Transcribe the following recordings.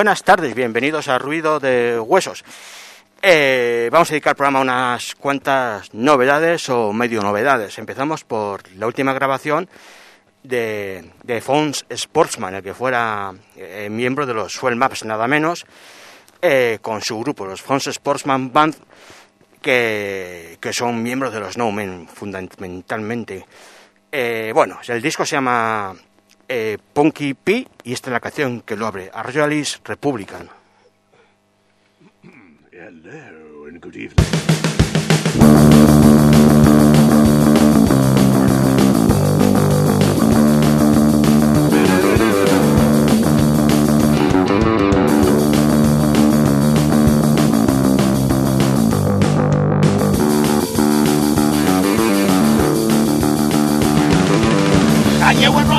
buenas tardes, bienvenidos a Ruido de Huesos. Eh, vamos a dedicar el programa a unas cuantas novedades o medio novedades. Empezamos por la última grabación de, de Fons Sportsman, el que fuera eh, miembro de los Swell Maps, nada menos, eh, con su grupo, los Fons Sportsman Band, que, son miembros de los No Men, fundamentalmente. Bueno, el disco se llama eh, Punky P y esta es la canción que lo abre, Arroyalis Republican. Hello and good evening.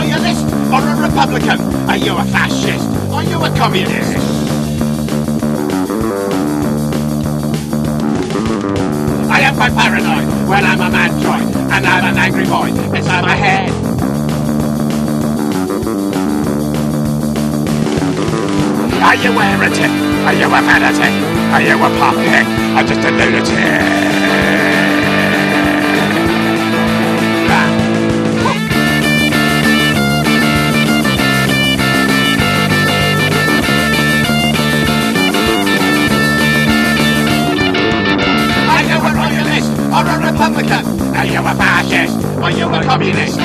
Royalist or a republican? Are you a fascist? Are you a communist? I am quite paranoid. Well, I'm a mantroid, and I'm an angry boy inside my head. Are you a heretic? Are you a fanatic? Are you a puppet? I'm just a lunatic. Fascist? Are you a communist?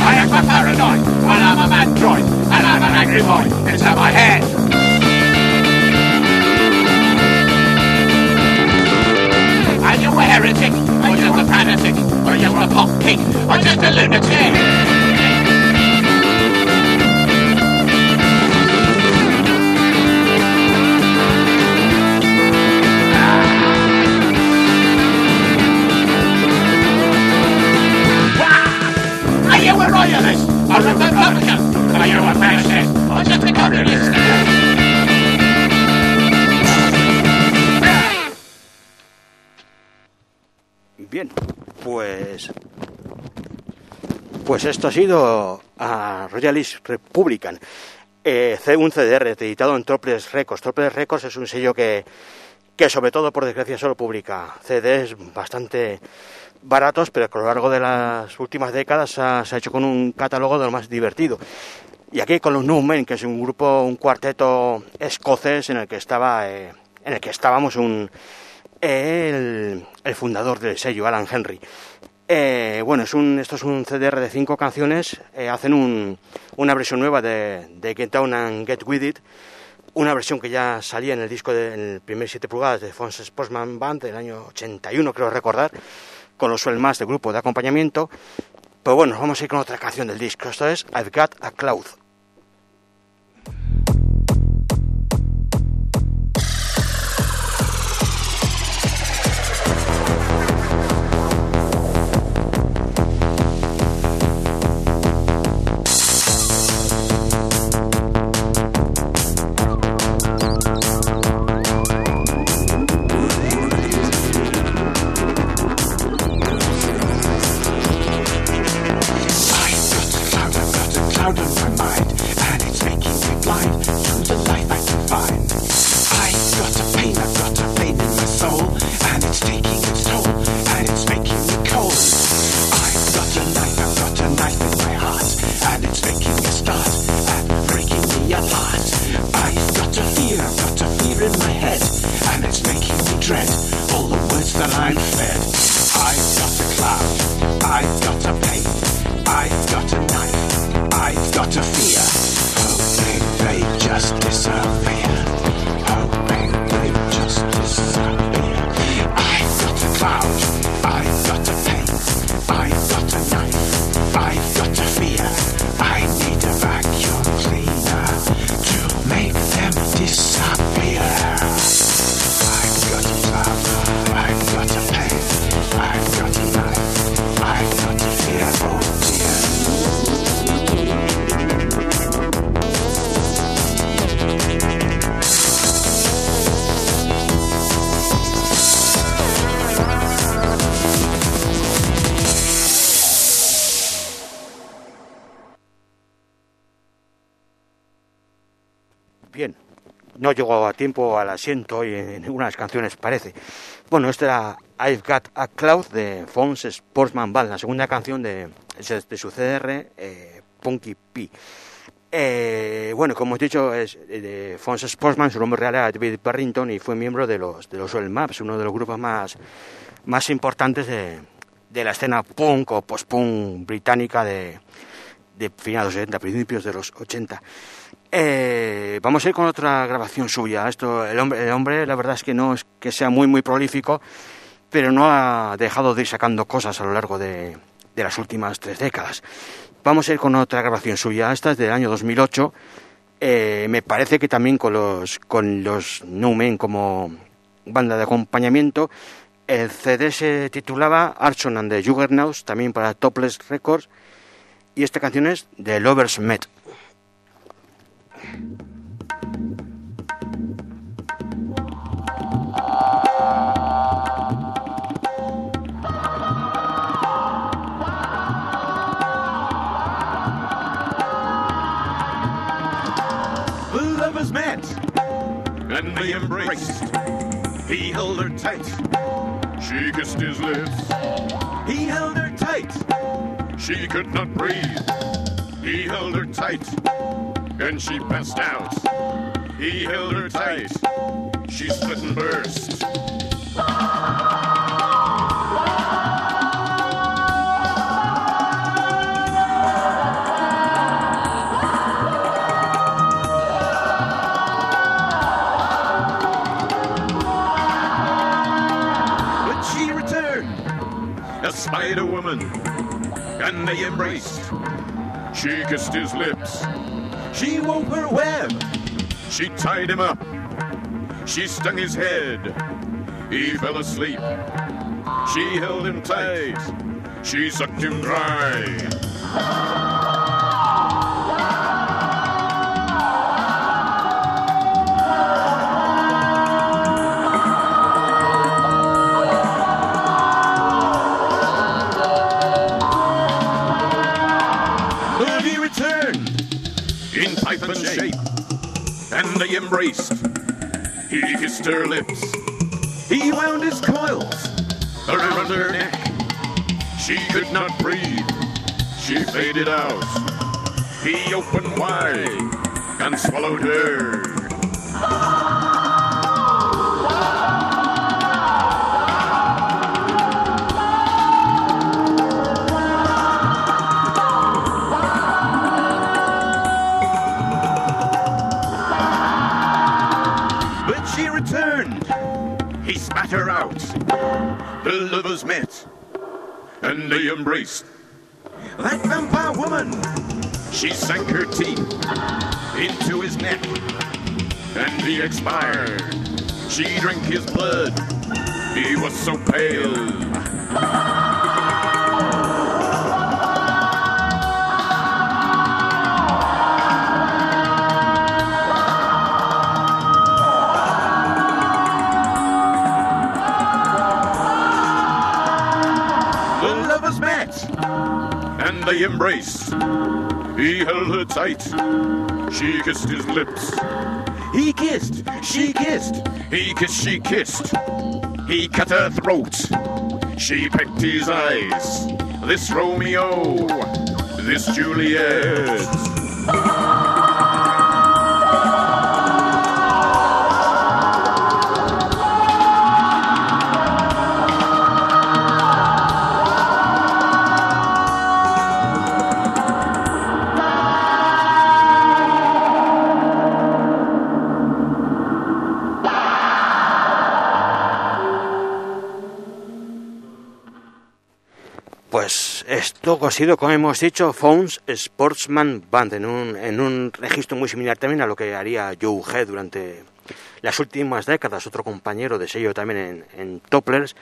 I am a paranoid, and I'm a mandroid, and I'm an angry boy inside my head. Are you a heretic, or just a fanatic, or you a pop pig, or just a lunatic? Pues esto ha sido a Royalist Republican. Eh, un CDR editado en Toples Records. Toples Records es un sello que, que, sobre todo, por desgracia, solo publica CDs bastante baratos, pero que a lo largo de las últimas décadas se ha hecho con un catálogo de lo más divertido. Y aquí con los New Men, que es un grupo, un cuarteto escocés en el que estaba, eh, en el que estábamos un, el, el fundador del sello, Alan Henry. Eh, bueno, es un, esto es un CDR de cinco canciones. eh, hacen un, una versión nueva de, de Get Down and Get With It. Una versión que ya salía en el disco del primer 7 pulgadas de Fons Sportsman Band del año 81, creo recordar, con los Swell más de grupo de acompañamiento. Pero bueno, vamos a ir con otra canción del disco. Esto es I've Got a Cloud. Tiempo al asiento y en las canciones parece. Bueno, esta era I've Got a Cloud de Fons Sportsman Band, la segunda canción de, de su CDR, eh, Punky P. Eh, bueno, como he dicho, es eh, de Fons Sportsman, su nombre real era David Barrington y fue miembro de los, de los Soul Maps, uno de los grupos más, más importantes de, de la escena punk o post-punk británica de, de finales de los 70, principios de los 80. Eh, vamos a ir con otra grabación suya. Esto, el hombre, el hombre, la verdad es que no es que sea muy, muy prolífico, pero no ha dejado de ir sacando cosas a lo largo de, de las últimas tres décadas. Vamos a ir con otra grabación suya. Esta es del año 2008. Eh, me parece que también con los, con los No Men como banda de acompañamiento. El CD se titulaba Archon and the Juggernauts, también para Topless Records. Y esta canción es The Lovers Met. He held her tight. She kissed his lips. He held her tight. She could not breathe. He held her tight, and she passed out. He held her tight. She split and burst. They embraced. She kissed his lips. She wove her web. She tied him up. She stung his head. He fell asleep. She held him tight. She sucked him dry. Embraced. He kissed her lips. He wound his coils around her neck. She could not breathe. She faded out. He opened wide and swallowed her. Lovers met, and they embraced. That vampire woman, she sank her teeth into his neck, and he expired. She drank his blood. He was so pale. They embraced. He held her tight. She kissed his lips. He kissed. She kissed. He kissed. She kissed. He cut her throat. She pecked his eyes. This Romeo, this Juliet. Esto ha sido, como hemos dicho, Phones Sportsman Band, en un, en un registro muy similar también a lo que haría Joe Head durante las últimas décadas, otro compañero de sello también en, en Topplers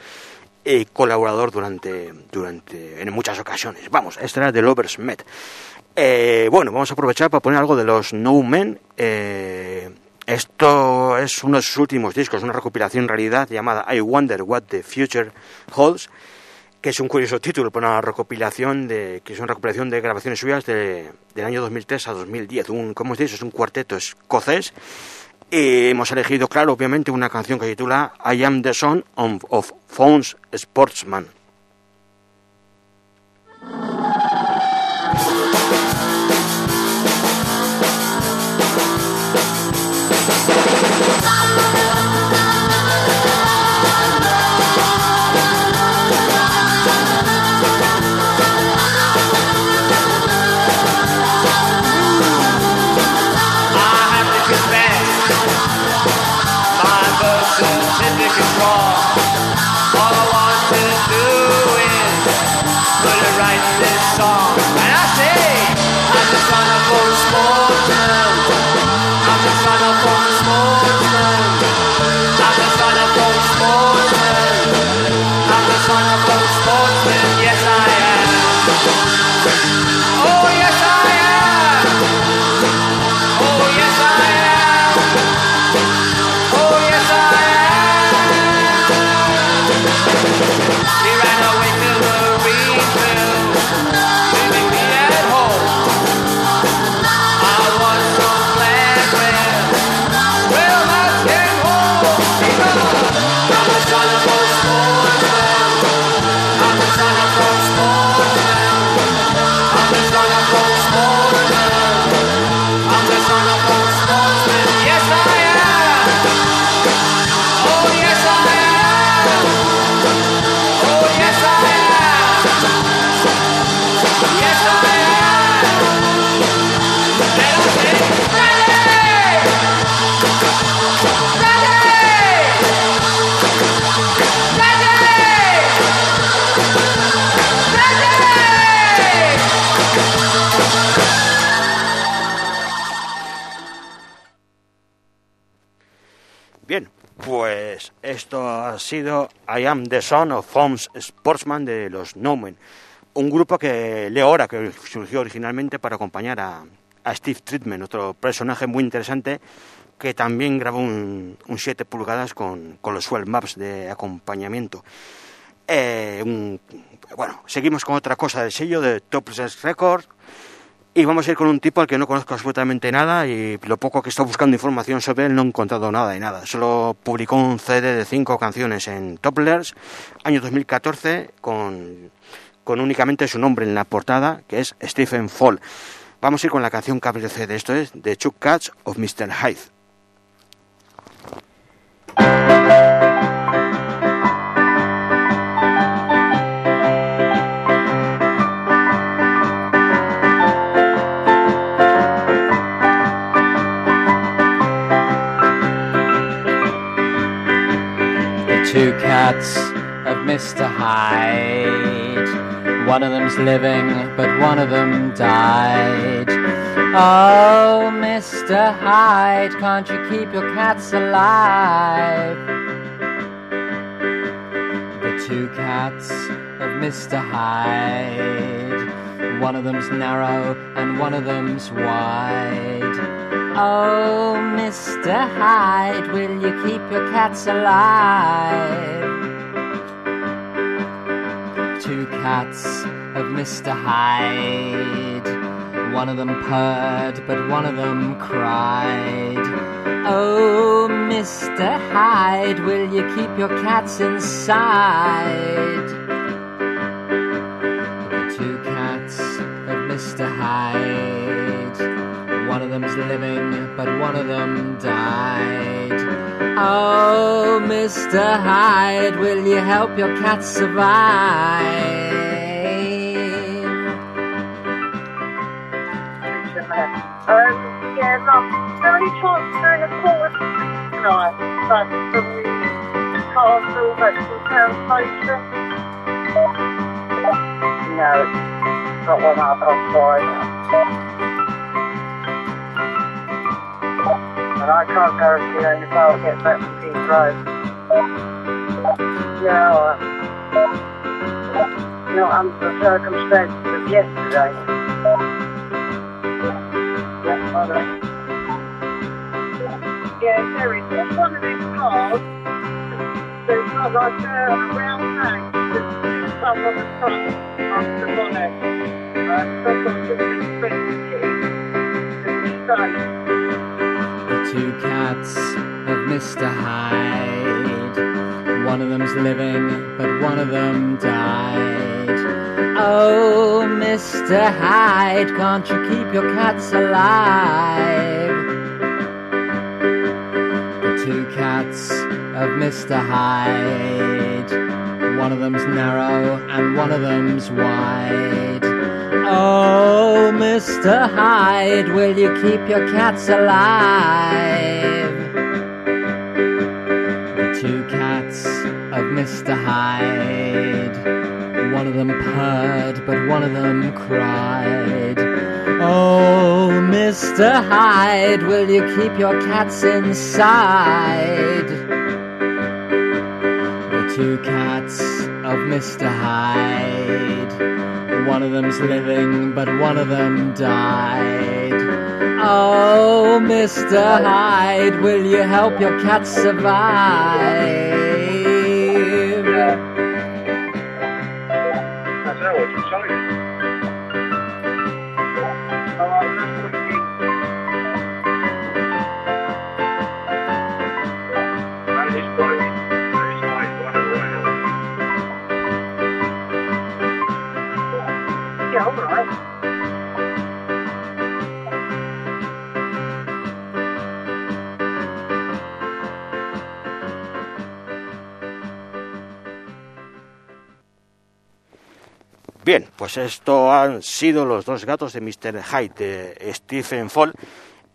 y colaborador durante, durante, en muchas ocasiones. Vamos, esta era de Lovers Met. Eh, bueno, vamos a aprovechar para poner algo de los No Men. Eh, esto es uno de sus últimos discos, una recopilación en realidad llamada I Wonder What the Future Holds que es un curioso título una recopilación de que es una recopilación de grabaciones suyas de, del año 2003 a 2010. Un, como os dicho, es un cuarteto escocés. Y hemos elegido, claro, obviamente, una canción que titula I Am the Son of, of Phones Sportsman. Sido I Am the Son of Holmes Sportsman de los Nomen, un grupo que leo ahora que surgió originalmente para acompañar a, a Steve Treatment, otro personaje muy interesante que también grabó un, un 7 pulgadas con, con los Swell Maps de acompañamiento. Eh, bueno, seguimos con otra cosa del sello de Topless Records y vamos a ir con un tipo al que no conozco absolutamente nada y lo poco que estoy buscando información sobre él no he encontrado nada de nada. Solo publicó un CD de cinco canciones en Toplers, año 2014, con, con únicamente su nombre en la portada, que es Stephen Fall. Vamos a ir con la canción que abre. Esto es The Chuck Cats of Mr. Hyde. Cats of Mr. Hyde. One of them's living, but one of them died. Oh, Mr. Hyde, can't you keep your cats alive? The two cats of Mr. Hyde. One of them's narrow and one of them's wide. Oh, Mr. Hyde, will you keep your cats alive? Two cats of Mr. Hyde. One of them purred, but one of them cried. Oh, Mr. Hyde, will you keep your cats inside? The two cats of Mr. Hyde. Them's living, but one of them died. Oh, Mr. Hyde, will you help your cat survive? No, very but castle. No, not one I've And I can't guarantee that if I'll get back to Peace Road. No, uh, not under the circumstances of yesterday. Hold on. Yeah, there is just one of these cars. There's not like a round tank. some of the trust of the money. Uh, some of the expensive Stay. The two cats of Mr. Hyde. One of them's living, but one of them died. Oh, Mr. Hyde, can't you keep your cats alive? The two cats of Mr. Hyde. One of them's narrow and one of them's wide. Oh, Mr. Hyde, will you keep your cats alive? The two cats of Mr. Hyde. One of them purred, but one of them cried. Oh, Mr. Hyde, will you keep your cats inside? The two cats of Mr. Hyde. One of them's living, but one of them died. Oh, Mr. Hyde, will you help your cat survive? Pues esto han sido los dos gatos de Mr. Hyde, de Stephen Fall,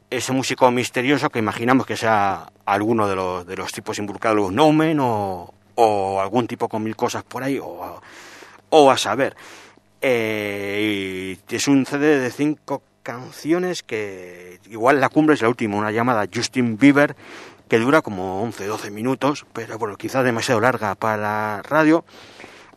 ese músico misterioso que imaginamos que sea alguno de los, de los tipos involucrados, No Man o, o algún tipo con mil cosas por ahí, o, o a saber. Eh, y es un CD de cinco canciones que igual la cumbre es la última, una llamada Justin Bieber, que dura como 11-12 minutos, pero bueno, quizás demasiado larga para la radio.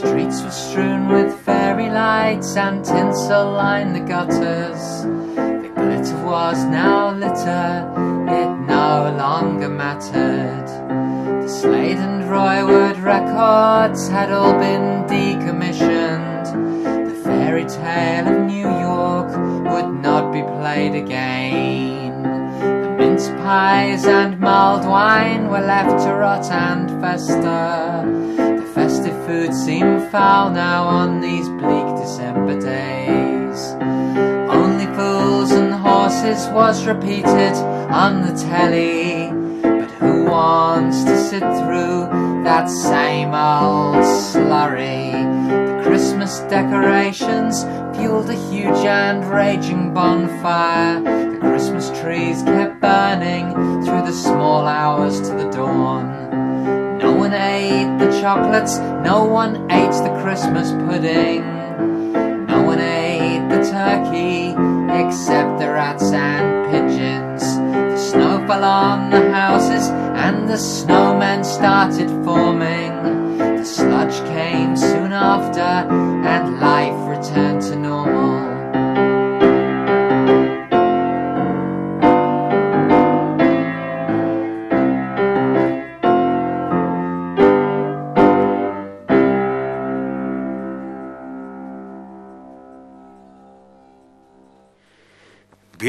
Streets were strewn with fairy lights and tinsel lined the gutters. The glitter was now litter, it no longer mattered. The Slade and Roywood records had all been decommissioned. The fairy tale of New York would not be played again. The mince pies and mulled wine were left to rot and fester. The food seemed foul now on these bleak December days. Only fools and horses was repeated on the telly. But who wants to sit through that same old slurry? The Christmas decorations fueled a huge and raging bonfire. The Christmas trees kept burning through the small hours to the dawn. No one ate the chocolates, no one ate the Christmas pudding. No one ate the turkey except the rats and pigeons. The snow fell on the houses and the snowmen started forming. The sludge came soon after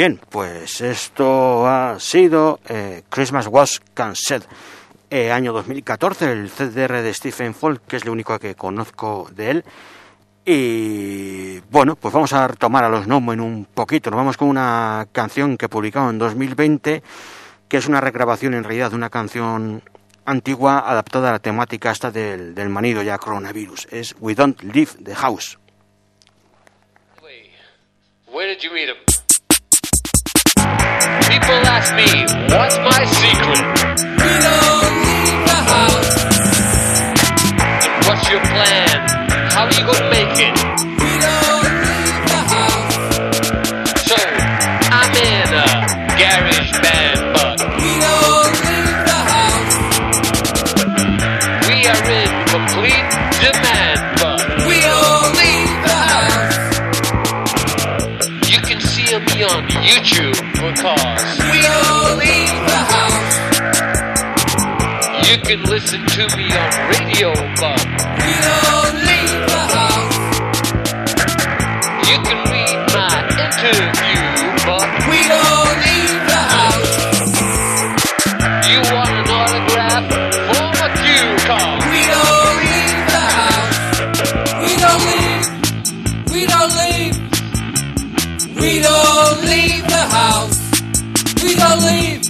Bien, pues esto ha sido eh, Christmas Was Cancelled, eh, año 2014, el CDR de Stephen Fall, que es lo único que conozco de él. Y bueno, pues vamos a retomar a los Nomo en un poquito. Nos vamos con una canción que publicado en 2020, que es una regrabación en realidad de una canción antigua adaptada a la temática esta del, manido ya coronavirus. Es We Don't Leave the House. Where did you? People ask me, what's my secret? We don't leave the house. And what's your plan? How do you can listen to me on radio, but We don't leave the house. you can read my interview, but We don't leave the house. you want an autograph? Form a cue call. We don't leave the house. We don't leave. We don't leave. We don't leave the house. We don't leave.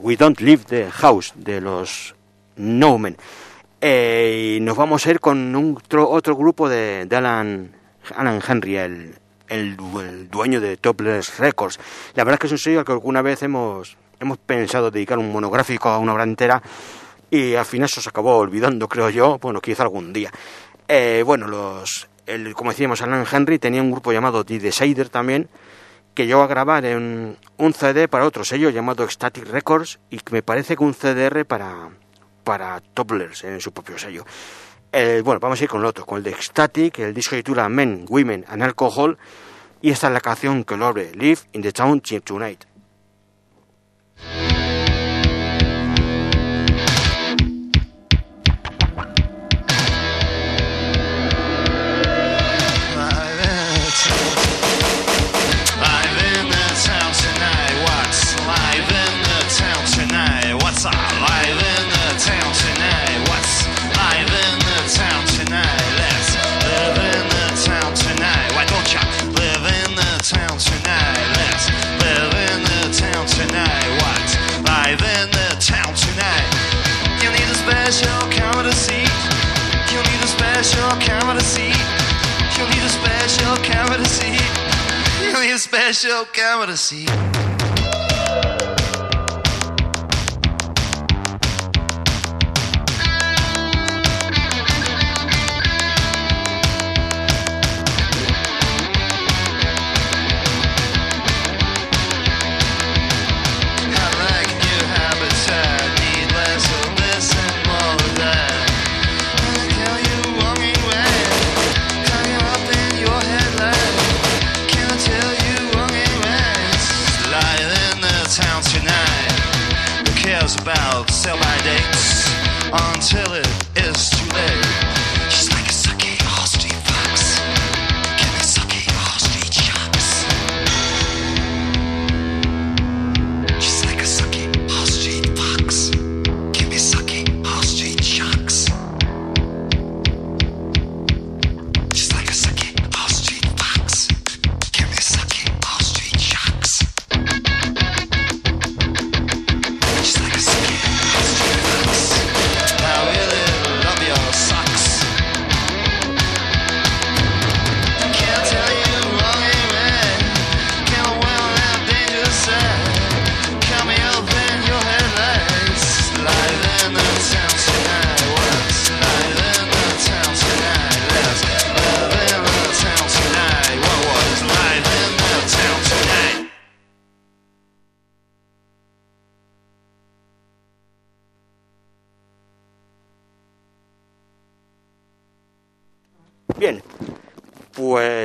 We Don't Leave the House de los No Men. Eh, y nos vamos a ir con un otro, otro grupo de, de Alan, Alan Henry, el, el, du- el dueño de Topless Records. La verdad es que es un sello al que alguna vez hemos, hemos pensado dedicar un monográfico a una obra entera y al final se os acabó olvidando, creo yo. Bueno, quizá algún día. Eh, bueno, los, el, como decíamos, Alan Henry tenía un grupo llamado The Decider también, que llegó a grabar en un CD para otro sello llamado Ecstatic Records y que me parece que un CDR para, para Toplers en su propio sello. Bueno, vamos a ir con el otro, con el de Ecstatic, el disco titula Men, Women and Alcohol y esta es la canción que lo abre, Live in the Town Tonight. Special camera seat.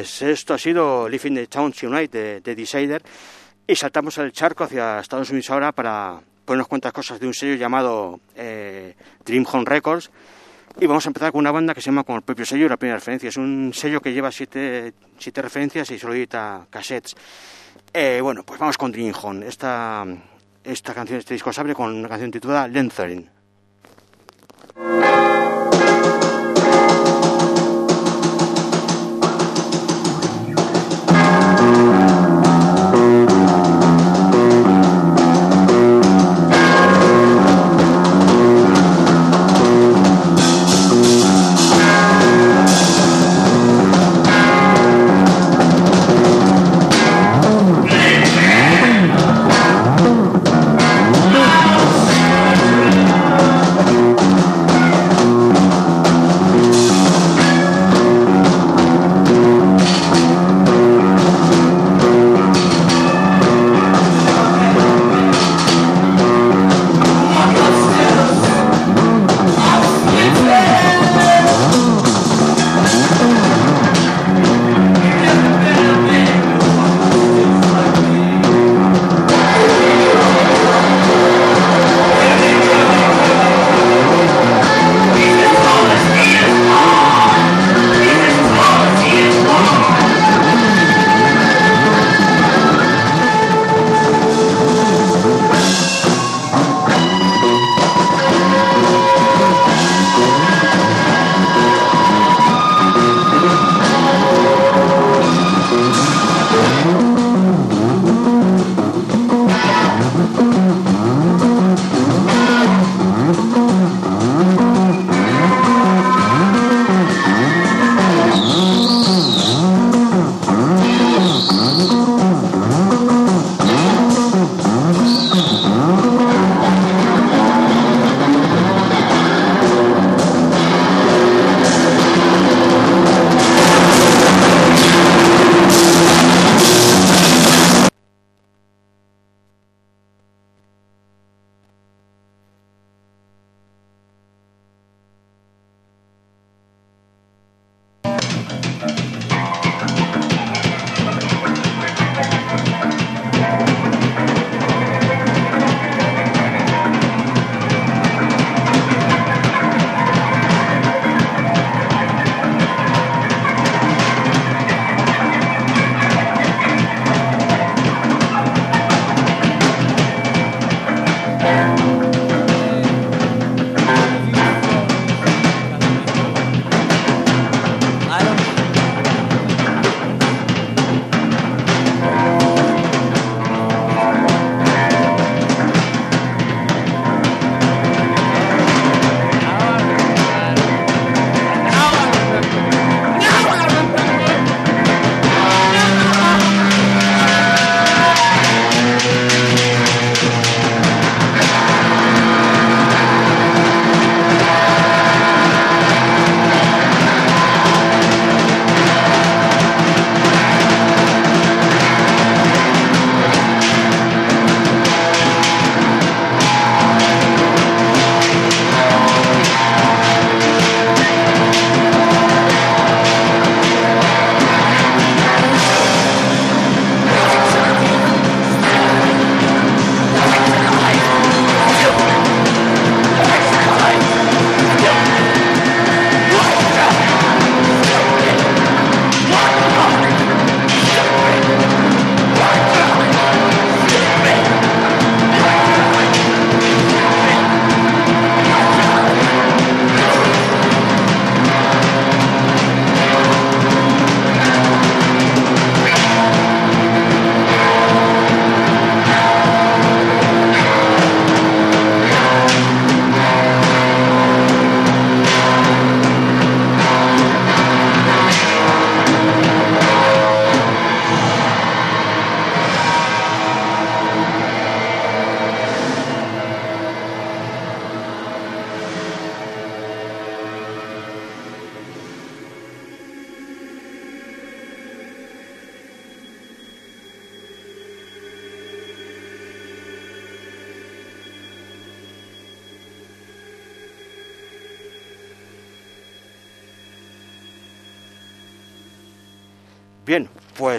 Pues esto ha sido Live in the Town Tonight de, de Decider y saltamos el charco hacia Estados Unidos ahora para ponernos cuantas cosas de un sello llamado eh, Dream Home Records Y vamos a empezar con una banda que se llama como el propio sello, la primera referencia. Es un sello que lleva siete, siete referencias y solo edita cassettes. Eh, bueno, pues vamos con Dream Home. Esta, esta canción, este disco se abre con una canción titulada Lenthering.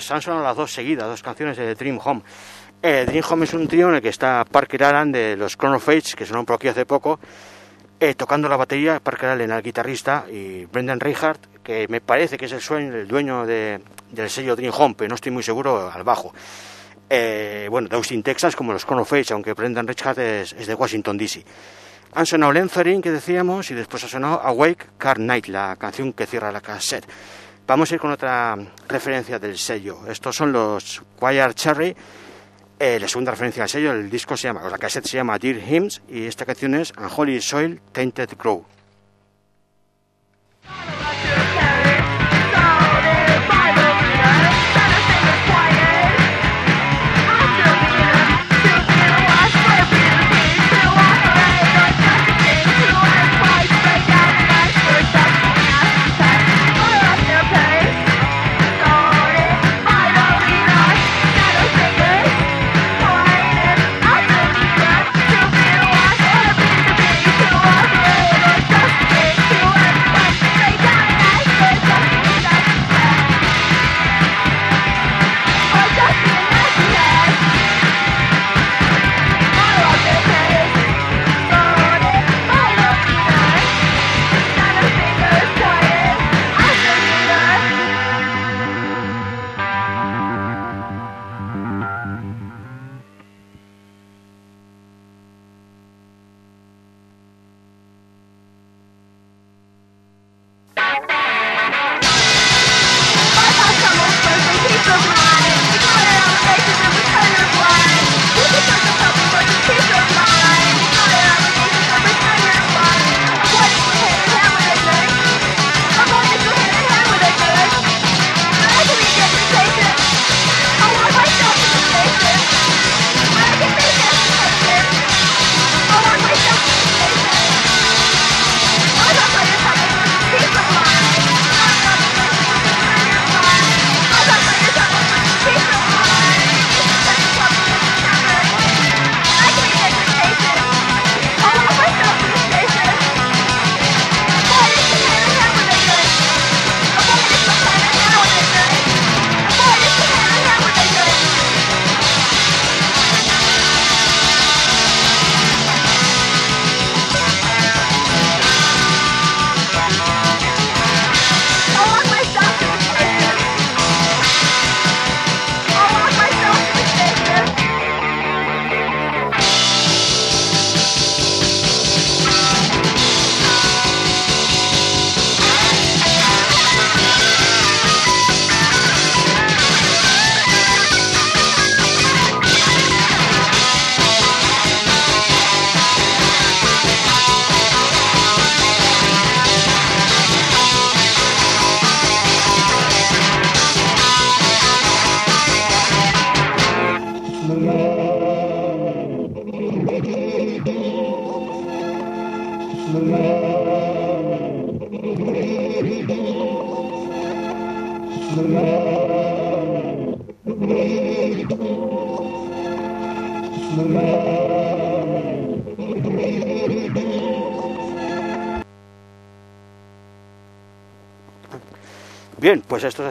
Pues han sonado las dos seguidas, dos canciones de Dream Home. Eh, Dream Home es un trío en el que está Parker Aran de los Chronophage, que sonaron por aquí hace poco. eh, tocando la batería Parker Allen al guitarrista y Brendan Reinhardt, que me parece que es el, sueño, el dueño de- del sello Dream Home, pero no estoy muy seguro, al bajo. Eh, bueno, de Austin, Texas, como los Chrono Face, aunque Brendan Reinhardt es, es de Washington, D.C. Han sonado Lenzarin, que decíamos, y después ha sonado Awake Car Night, la canción que cierra la cassette. Vamos a ir con otra referencia del sello. Estos son los Choir Cherry. Eh, la segunda referencia al sello, el disco se llama, o la cassette se llama Dear Hymns y esta canción es Unholy Soil Tainted Grow.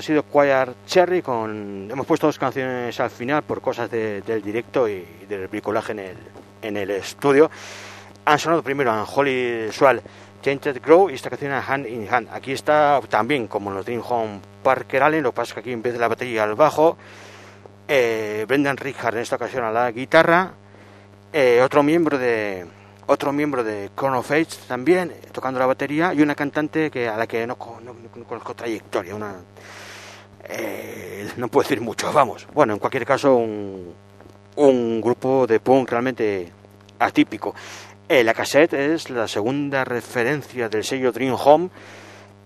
Ha sido Choir Cherry con hemos puesto dos canciones al final por cosas de- del directo y del bricolaje en el, en el estudio. Han sonado primero a Holly Swall, Tainted Grow y esta canción a Hand in Hand. Aquí está también como en los Dream Home Parker Allen, lo que pasa es que aquí en vez de la batería al bajo, eh, Brendan Richard en esta ocasión a la guitarra, eh, otro miembro de otro miembro de Chrono Face también eh, tocando la batería y una cantante que a la que no, co- no- no conozco trayectoria, una eh, no puedo decir mucho, vamos. Bueno, en cualquier caso un, grupo de punk realmente atípico. Eh, la cassette es la segunda referencia del sello Dream Home,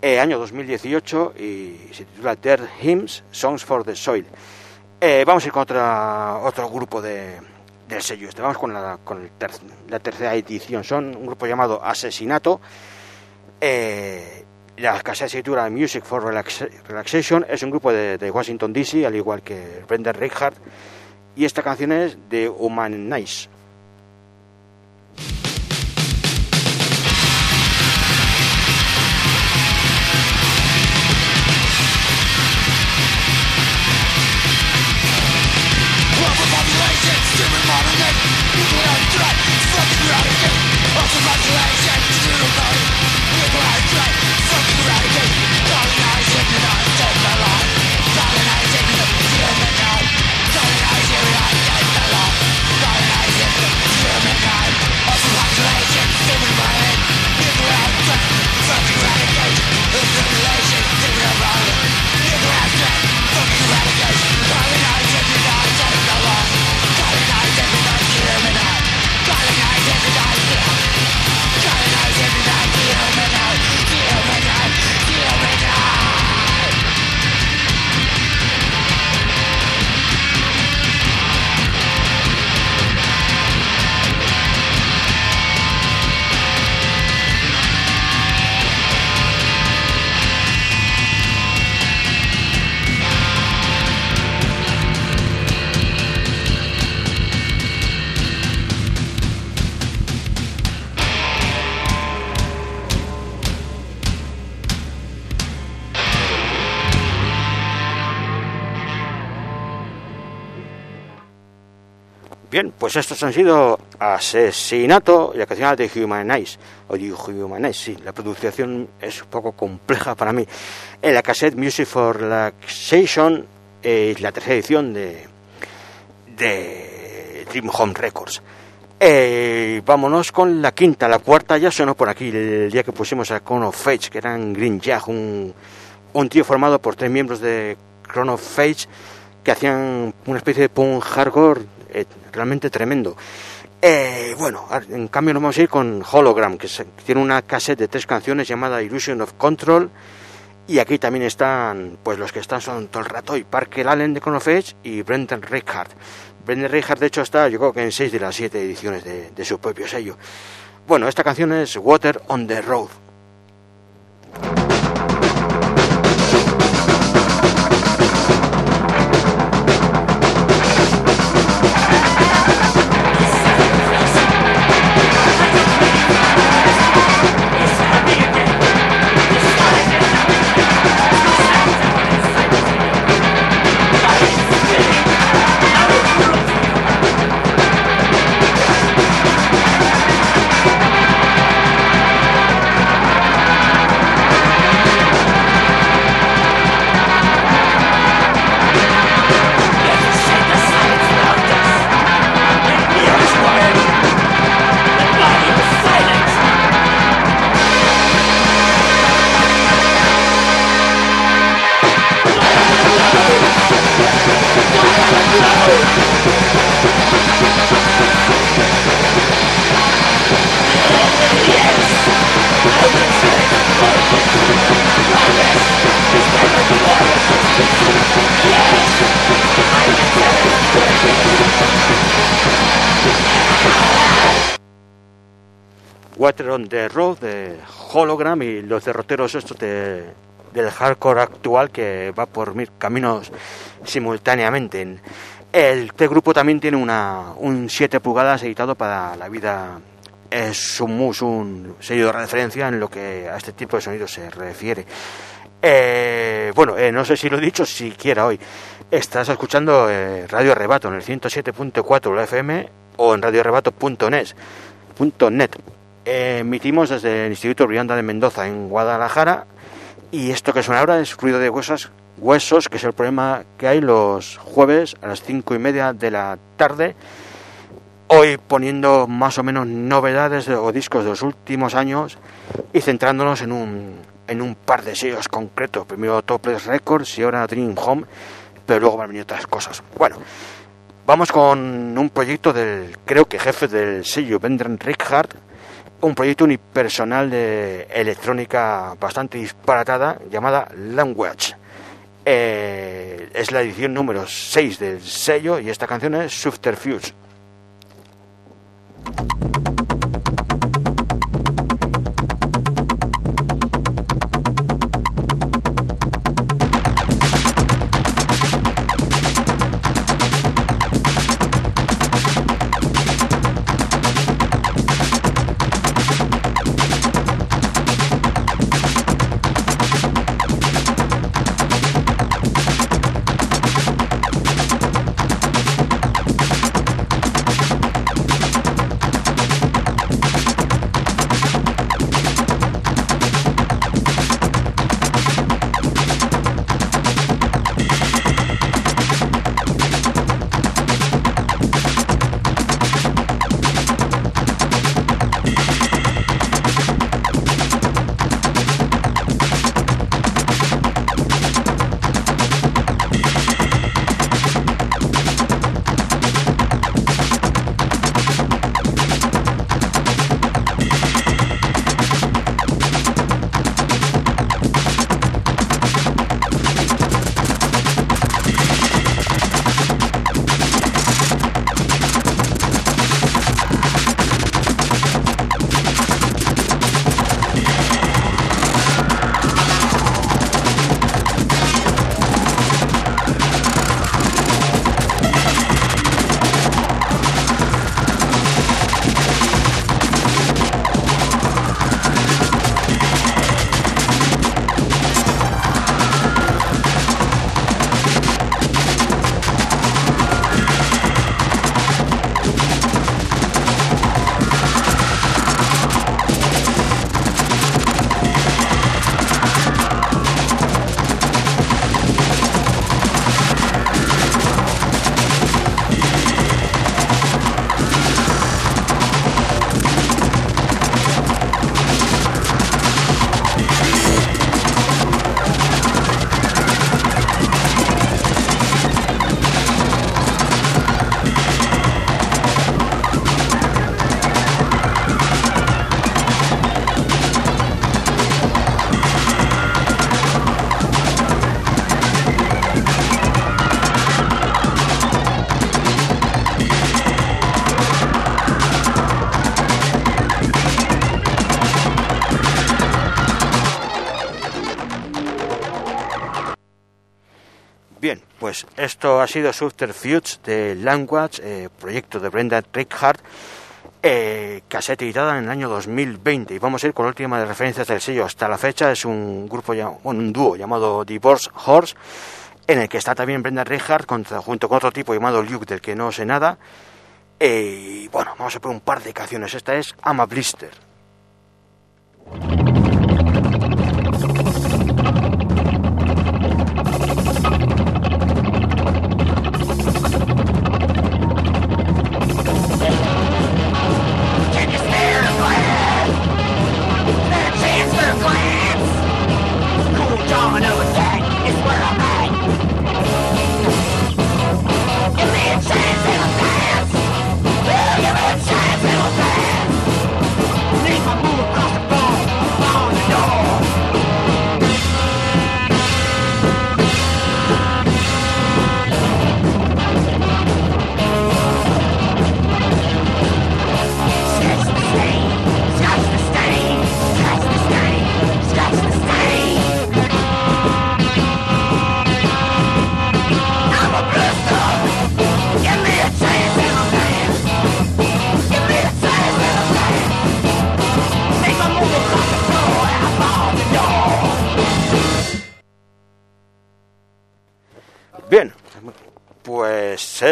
eh, año 2018, y se titula Dead Hymns, Songs for the Soil. Eh, vamos a ir con otra, otro grupo de, del sello este. Vamos con, la, con la tercera edición. Son un grupo llamado Asesinato. Eh, la cassette se titula Music for Relax- Relaxation. Es un grupo de, de Washington DC, al igual que Brendan Richard. Y esta canción es de Human Bien, pues estos han sido Asesinato y la canción de Humanize, o de Humanize, sí, la producción es un poco compleja para mí. En la cassette Music for Relaxation es la tercera edición de, Dream Home Records. Eh, vámonos con la quinta, la cuarta ya sonó por aquí el día que pusimos a Chrono Fage, que eran Green Jag, un, un trío formado por tres miembros de Chrono Fage que hacían una especie de punk hardcore eh, realmente tremendo. Eh, bueno, en cambio nos vamos a ir con Hologram, que, tiene una cassette de tres canciones llamada Illusion of Control. Y aquí también están, pues los que están son todo el rato, Parker Allen de Chrono Fage y Brendan Richard. Brendan Richard, de hecho, está, yo creo que en seis de las siete ediciones de su propio sello. Bueno, esta canción es Water on the Road. Y los derroteros estos de, del hardcore actual que va por mil caminos simultáneamente. El, este grupo también tiene una, un 7 pulgadas editado para la vida. Es un, mus, un sello de referencia en lo que a este tipo de sonidos se refiere. Eh, bueno, eh, no sé si lo he dicho siquiera hoy. Estás escuchando eh, Radio Arrebato en el 107.4 la FM o en radioarrebato.net. emitimos desde el Instituto Brianda de Mendoza en Guadalajara y esto que suena ahora es ruido de huesos, huesos, que es el problema que hay los jueves a las cinco y media de la tarde. Hoy poniendo más o menos novedades de- o discos de los últimos años y centrándonos en un, en un par de sellos concretos. Primero Topless Records y ahora Dream Home, pero luego van a venir otras cosas. Bueno, vamos con un proyecto del, creo que jefe del sello, Brendan Richard, un proyecto unipersonal de electrónica bastante disparatada llamada Language. Eh, es la edición número 6 del sello y esta canción es Subterfuge. Pues esto ha sido Subterfuge de Language, eh, proyecto de Brenda Rickhart, eh, cassette editada en el año 2020. Y vamos a ir con la última de referencias del sello hasta la fecha. Es un grupo, bueno, un dúo llamado Divorce Horse, en el que está también Brenda Rickhart contra- junto con otro tipo llamado Luke, del que no sé nada. Eh, Y bueno, vamos a poner un par de canciones. Esta es I'm a Blister.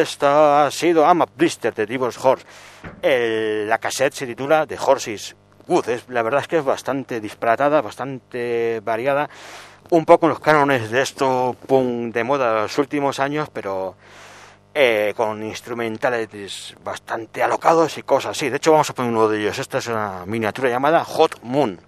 Esta ha sido I'm a Blister de Divorce Horse. El- la cassette se titula The Horses Good. Es, la verdad es que es bastante disparatada, bastante variada. Un poco en los cánones de esto punk de moda de los últimos años, pero eh, con instrumentales bastante alocados y cosas así. De hecho, vamos a poner uno de ellos. Esta es una miniatura llamada Hot Moon.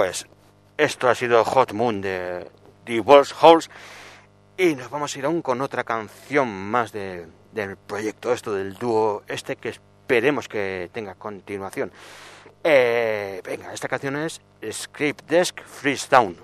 Pues esto ha sido Hot Moon de Divorce Halls y nos vamos a ir aún con otra canción más de- del proyecto, esto del dúo este que esperemos que tenga continuación. Eh, venga, esta canción es Script Desk Freeze Down.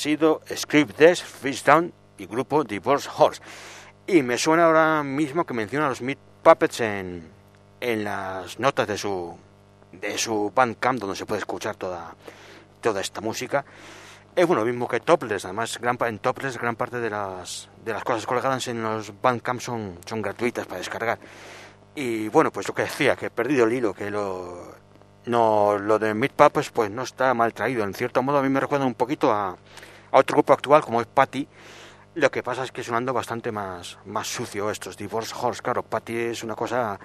Sido Script Desk, Fish Down y grupo Divorce Horse. Y me suena ahora mismo que menciona a los Meat Puppets en, en las notas de su, de su Bandcamp, donde se puede escuchar toda, toda esta música. Es bueno, mismo que Topless, además gran, en Topless gran parte de las, de las cosas colgadas en los Bandcamp son, son gratuitas para descargar. Y bueno, pues lo que decía, que he perdido el hilo, que lo, no, lo de Meat Puppets pues no está mal traído. En cierto modo a mí me recuerda un poquito a, a otro grupo actual como es Patty. Lo que pasa es que sonando bastante más, más sucio estos Divorce Horse. Claro, Patty es una cosa...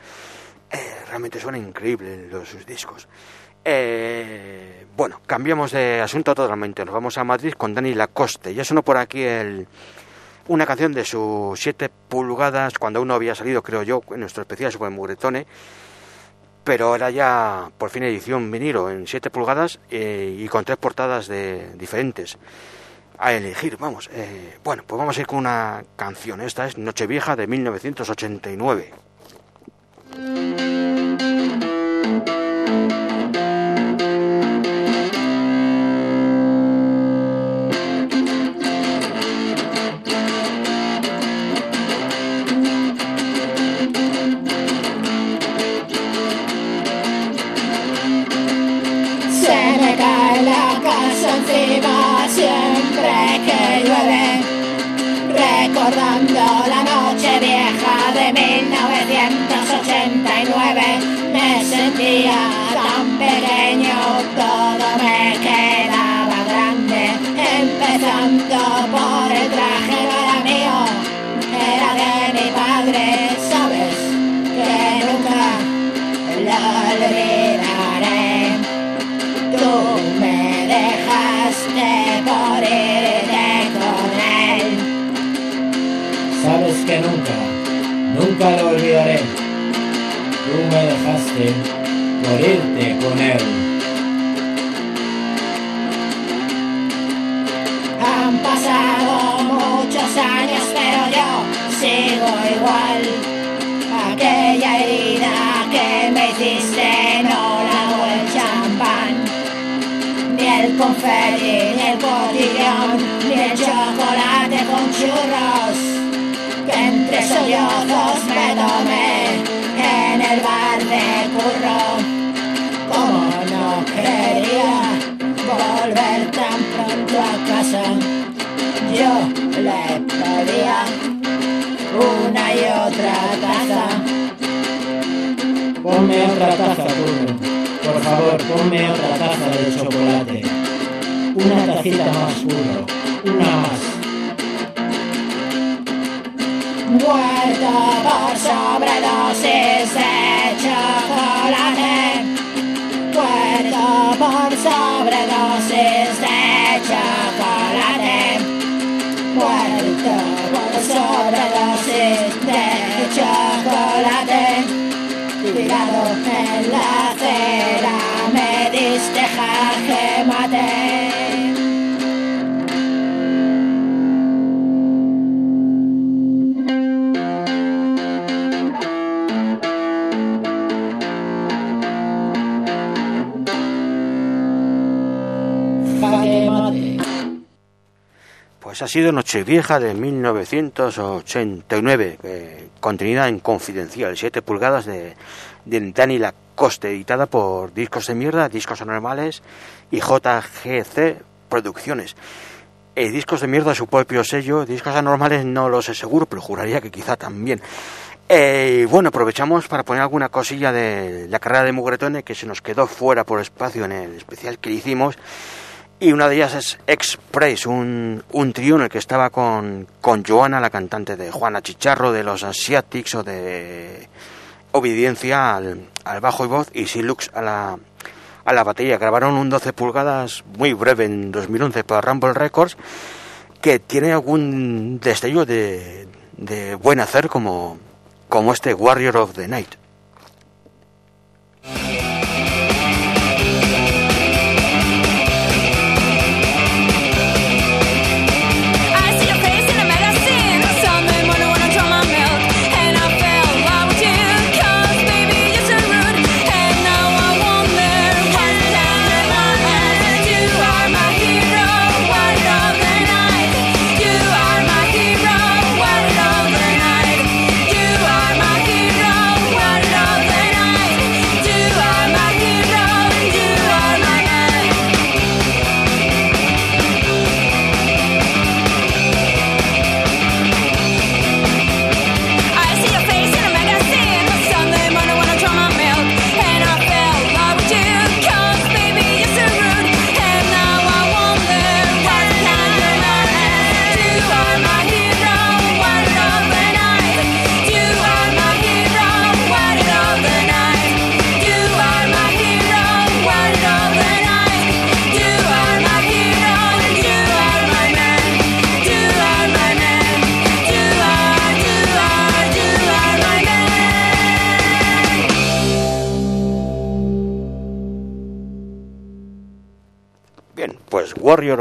eh, realmente suena increíble los, sus discos. Eh, bueno, cambiamos de asunto totalmente. Nos vamos a Madrid con Dani Lacoste. Ya sonó por aquí el, una canción de sus 7 pulgadas cuando uno había salido, creo yo, en nuestro especial sobre Mugretone pero era ya por fin edición vinilo en 7 pulgadas eh, y con tres portadas de diferentes a elegir, vamos. eh, bueno, pues vamos a ir con una canción. Esta es Nochevieja de 1989. Nunca lo olvidaré. Tú me dejaste por irte con él. Han pasado muchos años, pero yo sigo igual. Aquella herida que me hiciste no lavo el champán. Ni el confeti, ni el cotillón, ni el chocolate con churros. Entre sollozos me tomé en el bar de curro. Como no quería volver tan pronto a casa, yo le pedía una y otra taza. Ponme otra taza, Curro. Por favor, ponme otra taza de chocolate. Una tacita más, Curro. Una más. Muerto por sobredosis de chocolate. Muerto por sobredosis de chocolate. Muerto por sobredosis de chocolate. Tirado en la acera me diste jaque mate. Pues ha sido Nochevieja de 1989, eh, contenida en Confidencial, 7 pulgadas de, de Dani Lacoste, editada por Discos de Mierda, Discos Anormales y JGC Producciones. Eh, discos de Mierda, su propio sello, Discos Anormales no lo sé seguro, pero juraría que quizá también. Eh, bueno, aprovechamos para poner alguna cosilla de la carrera de Mugretone que se nos quedó fuera por espacio en el especial que le hicimos. Y una de ellas es Express, un, un trío en el que estaba con, con Joana, la cantante de Juana Chicharro, de los Asiatics o de Obediencia al, al bajo y voz, y Silux a la, a la batería. Grabaron un 12 pulgadas muy breve en 2011 para Rumble Records que tiene algún destello de, de buen hacer como, como este Warrior of the Night.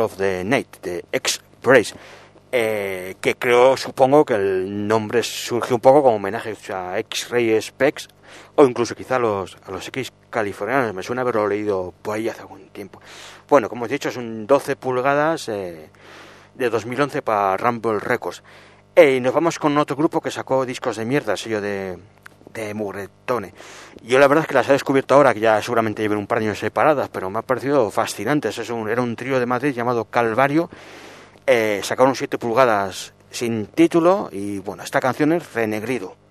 Of the Night de X-Brace, eh, que creo, supongo que el nombre surge un poco como homenaje a X-Ray Specs o incluso quizá a los, a los X californianos. Me suena haberlo leído por ahí hace algún tiempo. Bueno, como he dicho, es un 12 pulgadas eh, de 2011 para Rumble Records. Eh, y nos vamos con otro grupo que sacó discos de mierda, sello de, de Mugretone. Yo la verdad es que las he descubierto ahora, que ya seguramente lleven un par de años separadas, pero me ha parecido fascinantes. Es un, era un trío de Madrid llamado Calvario. Eh, sacaron 7 pulgadas sin título y bueno, esta canción es Renegrido.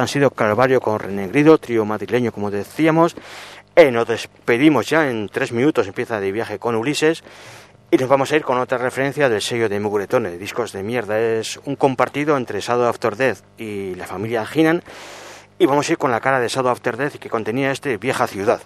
Han sido Calvario con Renegrido, trío madrileño como decíamos. Eh, nos despedimos ya en tres minutos, empieza de viaje con Ulises. Y nos vamos a ir con otra referencia del sello de Mugretone, Discos de Mierda. Es un compartido entre Shadow After Death y la familia Hinan. Y vamos a ir con la cara de Shadow After Death que contenía este Vieja Ciudad.